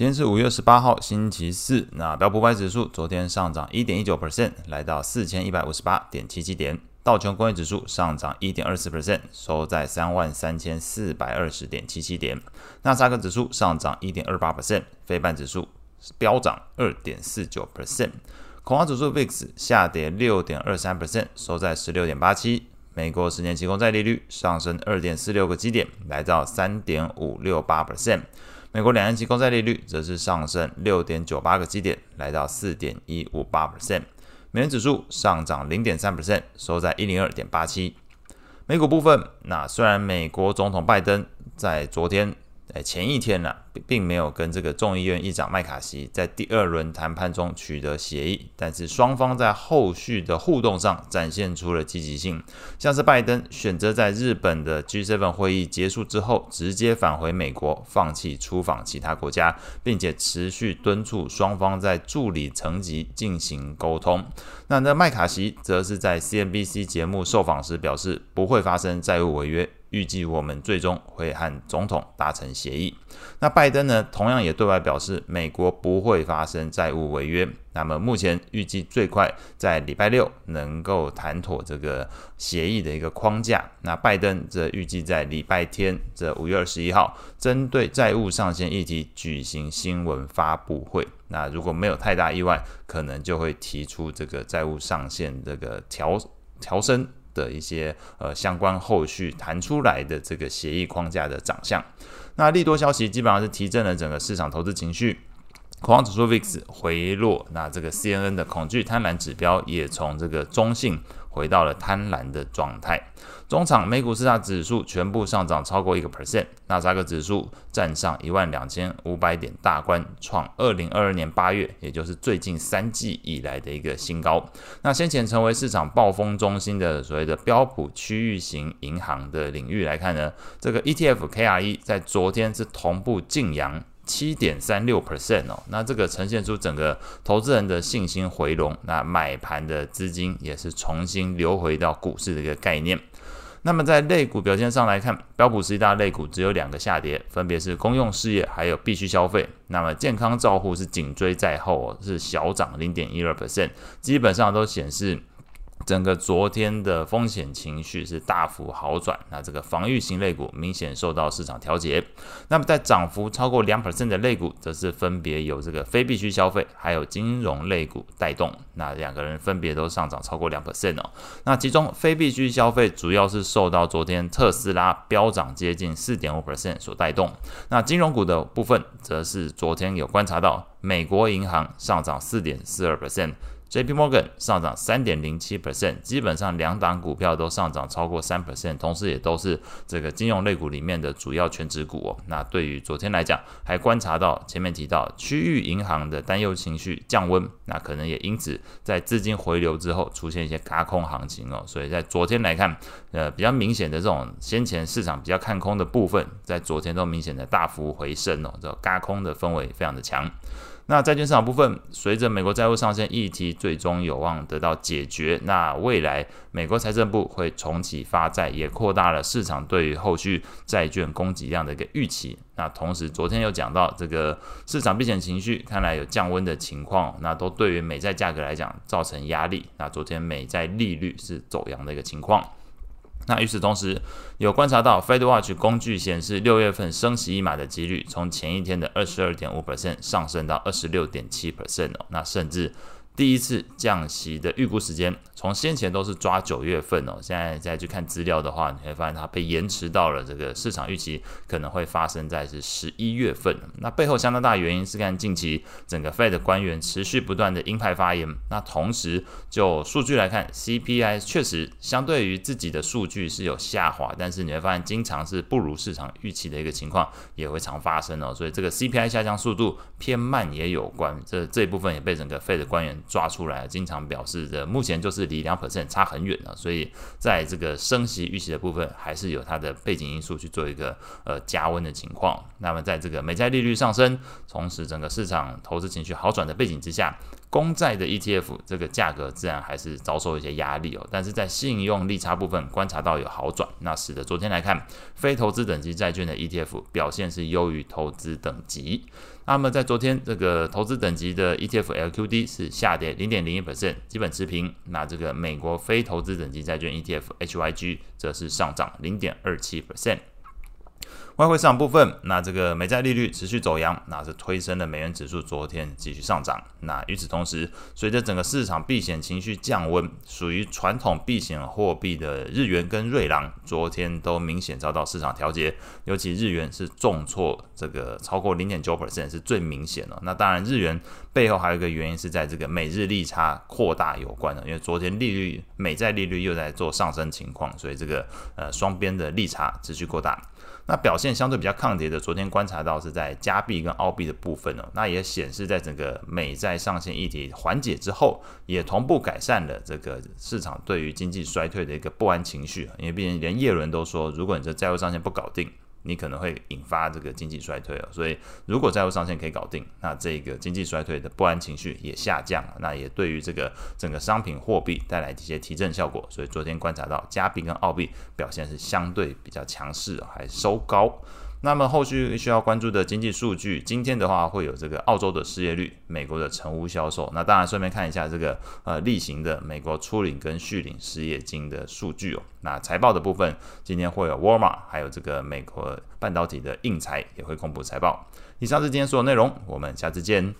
今天是五月十八号，星期四。那标普五百指数昨天上涨一点一九 percent，来到四千一百五十八点七七点。道琼工业指数上涨一点二四 percent，收在三万三千四百二十点七七点。纳斯克指数上涨一点二八 percent，非半指数飙涨二点四九 percent。恐慌指数 VIX 下跌六点二三 percent，收在十六点八七。美国十年期公债利率上升二点四六个基点，来到三点五六八 percent。美国两年期公债利率则是上升六点九八个基点，来到四点一五八 percent。美元指数上涨零点三 percent，收在一零二点八七。美股部分，那虽然美国总统拜登在昨天。在前一天呢，并没有跟这个众议院议长麦卡锡在第二轮谈判中取得协议，但是双方在后续的互动上展现出了积极性。像是拜登选择在日本的 G7 会议结束之后，直接返回美国，放弃出访其他国家，并且持续敦促双方在助理层级进行沟通。那那麦卡锡则是在 CNBC 节目受访时表示，不会发生债务违约。预计我们最终会和总统达成协议。那拜拜登呢，同样也对外表示，美国不会发生债务违约。那么目前预计最快在礼拜六能够谈妥这个协议的一个框架。那拜登则预计在礼拜天，这五月二十一号，针对债务上限议题举行新闻发布会。那如果没有太大意外，可能就会提出这个债务上限这个调调升。的一些呃相关后续弹出来的这个协议框架的长相，那利多消息基本上是提振了整个市场投资情绪，恐慌指数 VIX 回落，那这个 CNN 的恐惧贪婪指标也从这个中性。回到了贪婪的状态。中场美股四大指数全部上涨超过一个 percent，纳斯达克指数站上一万两千五百点大关，创二零二二年八月，也就是最近三季以来的一个新高。那先前成为市场暴风中心的所谓的标普区域型银行的领域来看呢，这个 ETF KRE 在昨天是同步劲扬。七点三六 percent 哦，那这个呈现出整个投资人的信心回笼，那买盘的资金也是重新流回到股市的一个概念。那么在类股表现上来看，标普十一大类股只有两个下跌，分别是公用事业还有必需消费。那么健康照护是紧追在后，是小涨零点一二 percent，基本上都显示。整个昨天的风险情绪是大幅好转，那这个防御型类股明显受到市场调节。那么在涨幅超过两 percent 的类股，则是分别由这个非必需消费还有金融类股带动，那两个人分别都上涨超过两 percent 哦。那其中非必需消费主要是受到昨天特斯拉飙涨接近四点五 percent 所带动，那金融股的部分则是昨天有观察到美国银行上涨四点四二 percent。J.P. Morgan 上涨三点零七 percent，基本上两档股票都上涨超过三 percent，同时也都是这个金融类股里面的主要权值股哦。那对于昨天来讲，还观察到前面提到区域银行的担忧情绪降温，那可能也因此在资金回流之后出现一些轧空行情哦。所以在昨天来看，呃，比较明显的这种先前市场比较看空的部分，在昨天都明显的大幅回升哦，这轧空的氛围非常的强。那债券市场部分，随着美国债务上限议题最终有望得到解决，那未来美国财政部会重启发债，也扩大了市场对于后续债券供给量的一个预期。那同时，昨天有讲到这个市场避险情绪看来有降温的情况，那都对于美债价格来讲造成压力。那昨天美债利率是走阳的一个情况。那与此同时，有观察到 FedWatch 工具显示，六月份升息一码的几率从前一天的二十二点五 percent 上升到二十六点七 percent 哦，那甚至。第一次降息的预估时间，从先前都是抓九月份哦，现在再去看资料的话，你会发现它被延迟到了这个市场预期可能会发生在是十一月份。那背后相当大的原因是看近期整个 Fed 官员持续不断的鹰派发言。那同时就数据来看，CPI 确实相对于自己的数据是有下滑，但是你会发现经常是不如市场预期的一个情况也会常发生哦。所以这个 CPI 下降速度偏慢也有关，这这一部分也被整个 Fed 官员。抓出来，经常表示的目前就是离两 percent 差很远了，所以在这个升息预期的部分，还是有它的背景因素去做一个呃加温的情况。那么在这个美债利率上升，同时整个市场投资情绪好转的背景之下，公债的 ETF 这个价格自然还是遭受一些压力哦。但是在信用利差部分观察到有好转，那使得昨天来看，非投资等级债券的 ETF 表现是优于投资等级。那么在昨天，这个投资等级的 ETF LQD 是下跌零点零一 percent，基本持平。那这个美国非投资等级债券 ETF HYG 则是上涨零点二七 percent。外汇市场部分，那这个美债利率持续走扬，那是推升了美元指数，昨天继续上涨。那与此同时，随着整个市场避险情绪降温，属于传统避险货币的日元跟瑞郎，昨天都明显遭到市场调节。尤其日元是重挫，这个超过零点九 percent 是最明显的。那当然，日元背后还有一个原因是在这个美日利差扩大有关的，因为昨天利率美债利率又在做上升情况，所以这个呃双边的利差持续扩大。那表现相对比较抗跌的，昨天观察到是在加币跟澳币的部分哦，那也显示在整个美债上限议题缓解之后，也同步改善了这个市场对于经济衰退的一个不安情绪，因为毕竟连耶伦都说，如果你这债务上限不搞定。你可能会引发这个经济衰退哦，所以如果债务上限可以搞定，那这个经济衰退的不安情绪也下降了，那也对于这个整个商品货币带来一些提振效果，所以昨天观察到加币跟澳币表现是相对比较强势，还收高。那么后续需要关注的经济数据，今天的话会有这个澳洲的失业率、美国的成屋销售，那当然顺便看一下这个呃例行的美国初领跟续领失业金的数据哦。那财报的部分，今天会有沃尔玛，还有这个美国半导体的硬材也会公布财报。以上是今天所有内容，我们下次见。